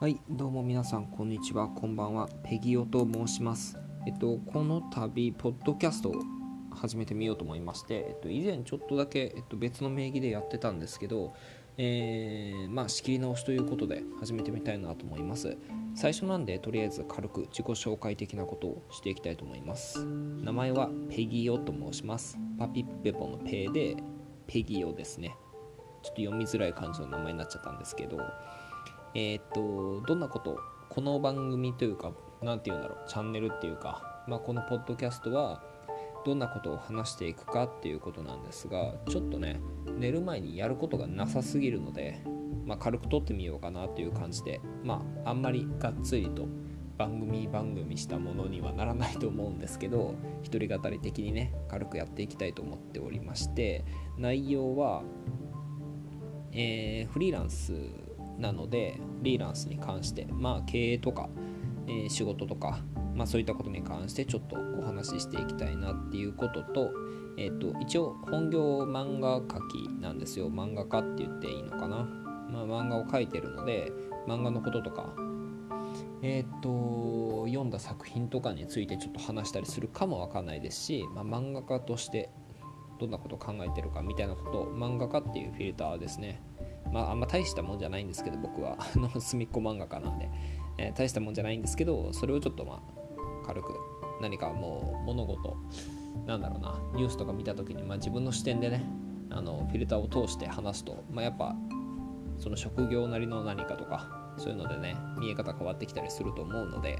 はい、どうも皆さん、こんにちは、こんばんは。ペギオと申します。えっと、この度、ポッドキャストを始めてみようと思いまして、えっと、以前ちょっとだけ、えっと、別の名義でやってたんですけど、えー、まあ、仕切り直しということで始めてみたいなと思います。最初なんで、とりあえず軽く自己紹介的なことをしていきたいと思います。名前はペギオと申します。パピッペポのペで、ペギオですね。ちょっと読みづらい感じの名前になっちゃったんですけど、えーっとどんなことこの番組というか何て言うんだろうチャンネルっていうか、まあ、このポッドキャストはどんなことを話していくかっていうことなんですがちょっとね寝る前にやることがなさすぎるので、まあ、軽く撮ってみようかなという感じでまああんまりがっつりと番組番組したものにはならないと思うんですけど一人語り的にね軽くやっていきたいと思っておりまして内容は、えーフリーランスなのでフリーランスに関してまあ経営とか、えー仕事とか、まあ、そういったことに関してちょっとお話ししていきたいなっていうことと,、えー、と一応本業漫画描きなんですよ。漫画家って言っていいのかな、まあ、漫画を描いてるので漫画のこととかえっ、と読んだ作品とかについてちょっと話したりするかもわかんないですし、まあ、漫画家としてどんなことを考えてるかみたいなことを漫画家っていうフィルターですね。まああんま大したもんじゃないんですけど僕は。あの隅っこ漫画家なんで、えー大したもんじゃないんですけどそれをちょっとまあ軽く何かもう物事なんだろうなニュースとか見た時に、まあ、自分の視点でねあのフィルターを通して話すと、まあ、やっぱその職業なりの何かとかそういうのでね見え方変わってきたりすると思うので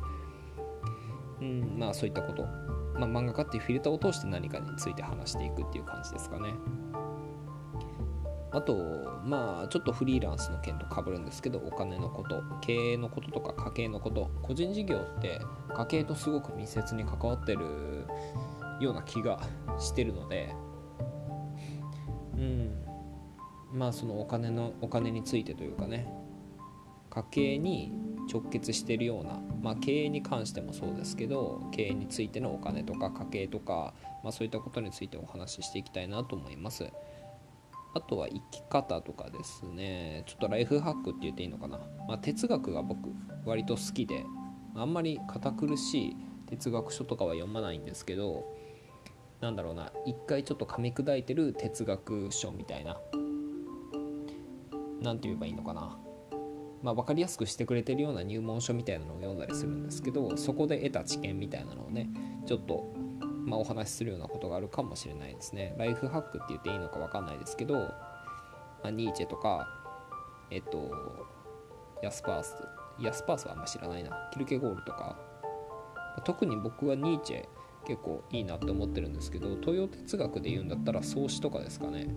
うんまあそういったこと、まあ、漫画家っていうフィルターを通して何かについて話していくっていう感じですかね。あとまあちょっとフリーランスの件とかぶるんですけどお金のこと経営のこととか家計のこと個人事業って家計とすごく密接に関わってるような気がしてるのでうんまあそのお金のお金についてというかね家計に直結してるような、まあ、経営に関してもそうですけど経営についてのお金とか家計とか、まあ、そういったことについてお話ししていきたいなと思います。あとは生き方とかですね。ちょっとライフハックって言っていいのかな、まあ、哲学が僕割と好きであんまり堅苦しい哲学書とかは読まないんですけどなんだろうな。一回ちょっと噛み砕いてる哲学書みたいな。なんて言えばいいのかな。まあ、分かりやすくしてくれてるような入門書みたいなのを読んだりするんですけどそこで得た知見みたいなのをねちょっと、まあ、お話しするようなことがあるかもしれないですね。ライフハックって言っていいのか分かんないですけど、まあ、ニーチェとかえっとヤスパースヤスパースはあんま知らないな。キルケゴールとか。特に僕はニーチェ結構いいなって思ってるんですけど東洋哲学で言うんだったら創始とかですかね。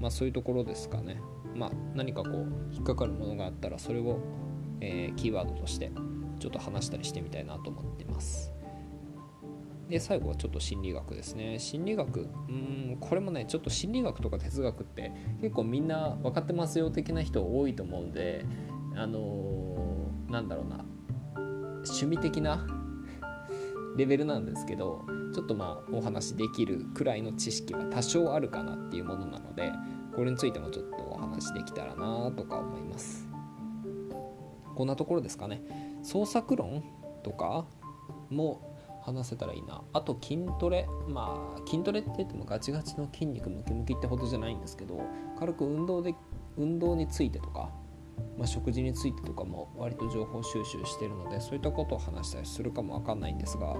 まあそういうところですかね。まあ、何かこう引っかかるものがあったらそれを、えーキーワードとしてちょっと話したりしてみたいなと思ってます。で最後はちょっと心理学ですね。心理学うんこれもねちょっと心理学とか哲学って結構みんな分かってますよ的な人多いと思うんであのーなんだろうな。趣味的な レベルなんですけどちょっとまあお話できるくらいの知識は多少あるかなっていうものなのでこれについてもちょっとお話しできたらなとか思います。こんなところですかね。創作論とかも話せたらいいな。あと筋トレ。まあ筋トレって言ってもガチガチの筋肉ムキムキってほどじゃないんですけど軽く運動で運動についてとか、まあ、食事についてとかも割と情報収集してるのでそういったことを話したりするかもわかんないんですが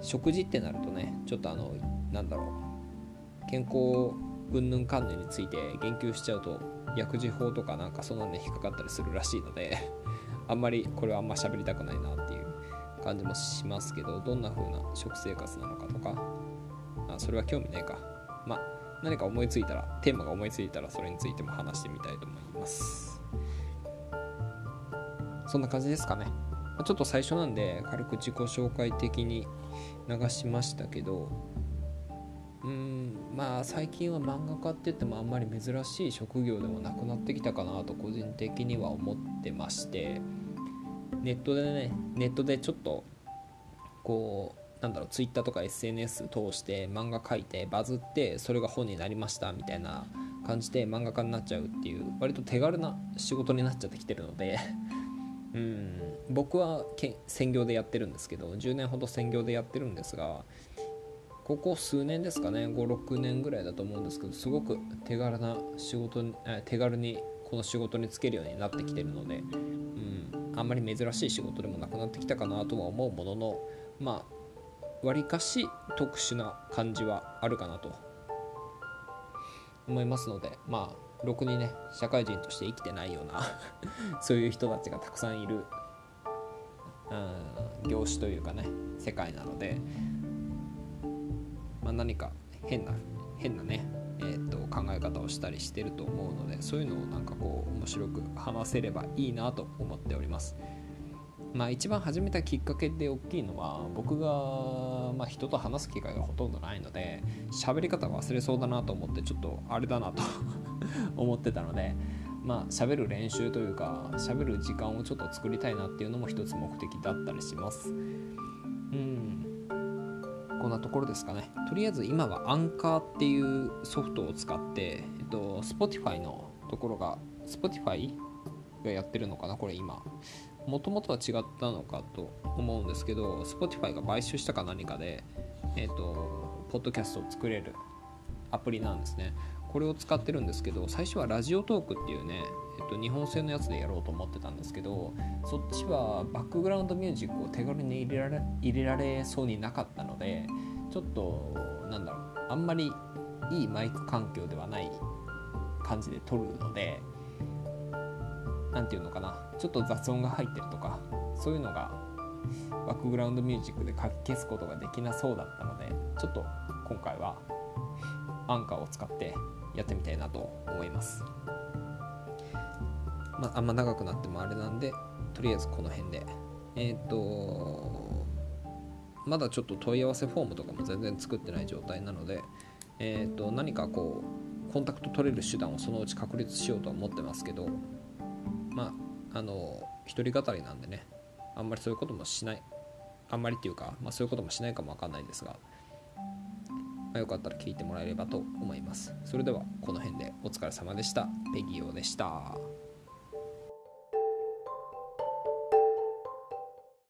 食事ってなるとねちょっとあのなんだろう。健康云々関連について言及しちゃうと薬事法とかなんかそんなのに引っかかったりするらしいのであんまりこれはあんま喋りたくないなっていう感じもしますけどどんな風な食生活なのかとか。あそれは興味ないか。まあ何か思いついたらテーマが思いついたらそれについても話してみたいと思います。そんな感じですかね。ちょっと最初なんで軽く自己紹介的に流しましたけどうんまあ最近は漫画家って言ってもあんまり珍しい職業でもなくなってきたかなと個人的には思ってまして。ネットでねネットでちょっとこうなんだろうツイッターとか SNS 通して漫画描いてバズってそれが本になりましたみたいな感じで漫画家になっちゃうっていう割と手軽な仕事になっちゃってきてるので うん僕はけ専業でやってるんですけど10年ほど専業でやってるんですがここ数年ですかね56年ぐらいだと思うんですけどすごく手軽な仕事に手軽にこの仕事に就けるようになってきてるので、あんまり珍しい仕事でもなくなってきたかなとは思うもののまあわりかし特殊な感じはあるかなと思いますのでまあろくにね社会人として生きてないような そういう人たちがたくさんいる、うん、業種というかね世界なので、まあ、何か変な変なね、をしたりしてると思うのでそういうのをなんかこう面白く話せればいいなと思っております。まあ、一番始めたきっかけで大きいのは僕が、まあ、人と話す機会がほとんどないので喋り方忘れそうだなと思ってちょっとあれだなと 思ってたのでまあ喋る練習というか喋る時間をちょっと作りたいなっていうのも一つ目的だったりしますうんこんなところですかね。とりあえず今はアンカーっていうソフトを使って、えっと、Spotify のところが Spotify がやってるのかなこれ今。もともとは違ったのかと思うんですけど Spotify が買収したか何かでえっとポッドキャストを作れるアプリなんですね。これを使ってるんですけど最初はラジオトークっていうね、えっと、日本製のやつでやろうと思ってたんですけどそっちはバックグラウンドミュージックを手軽に入れられ入れられそうになかったのでちょっとなんだろうあんまりいいマイク環境ではない感じで撮るので何て言うのかなちょっと雑音が入ってるとかそういうのがバックグラウンドミュージックでかき消すことができなそうだったのでちょっと今回はアンカーを使ってやってみたいなと思います。まあ、あんま長くなってもあれなんでとりあえずこの辺でえっ、ー、とまだちょっと問い合わせフォームとかも全然作ってない状態なので、えー、と何かこうコンタクト取れる手段をそのうち確立しようとは思ってますけどまああの一人語りなんでねあんまりそういうこともしないあんまりっていうか、まあ、そういうこともしないかもわかんないですがまあ、よかったら聞いてもらえればと思います。それではこの辺でお疲れ様でした。ペギオでした。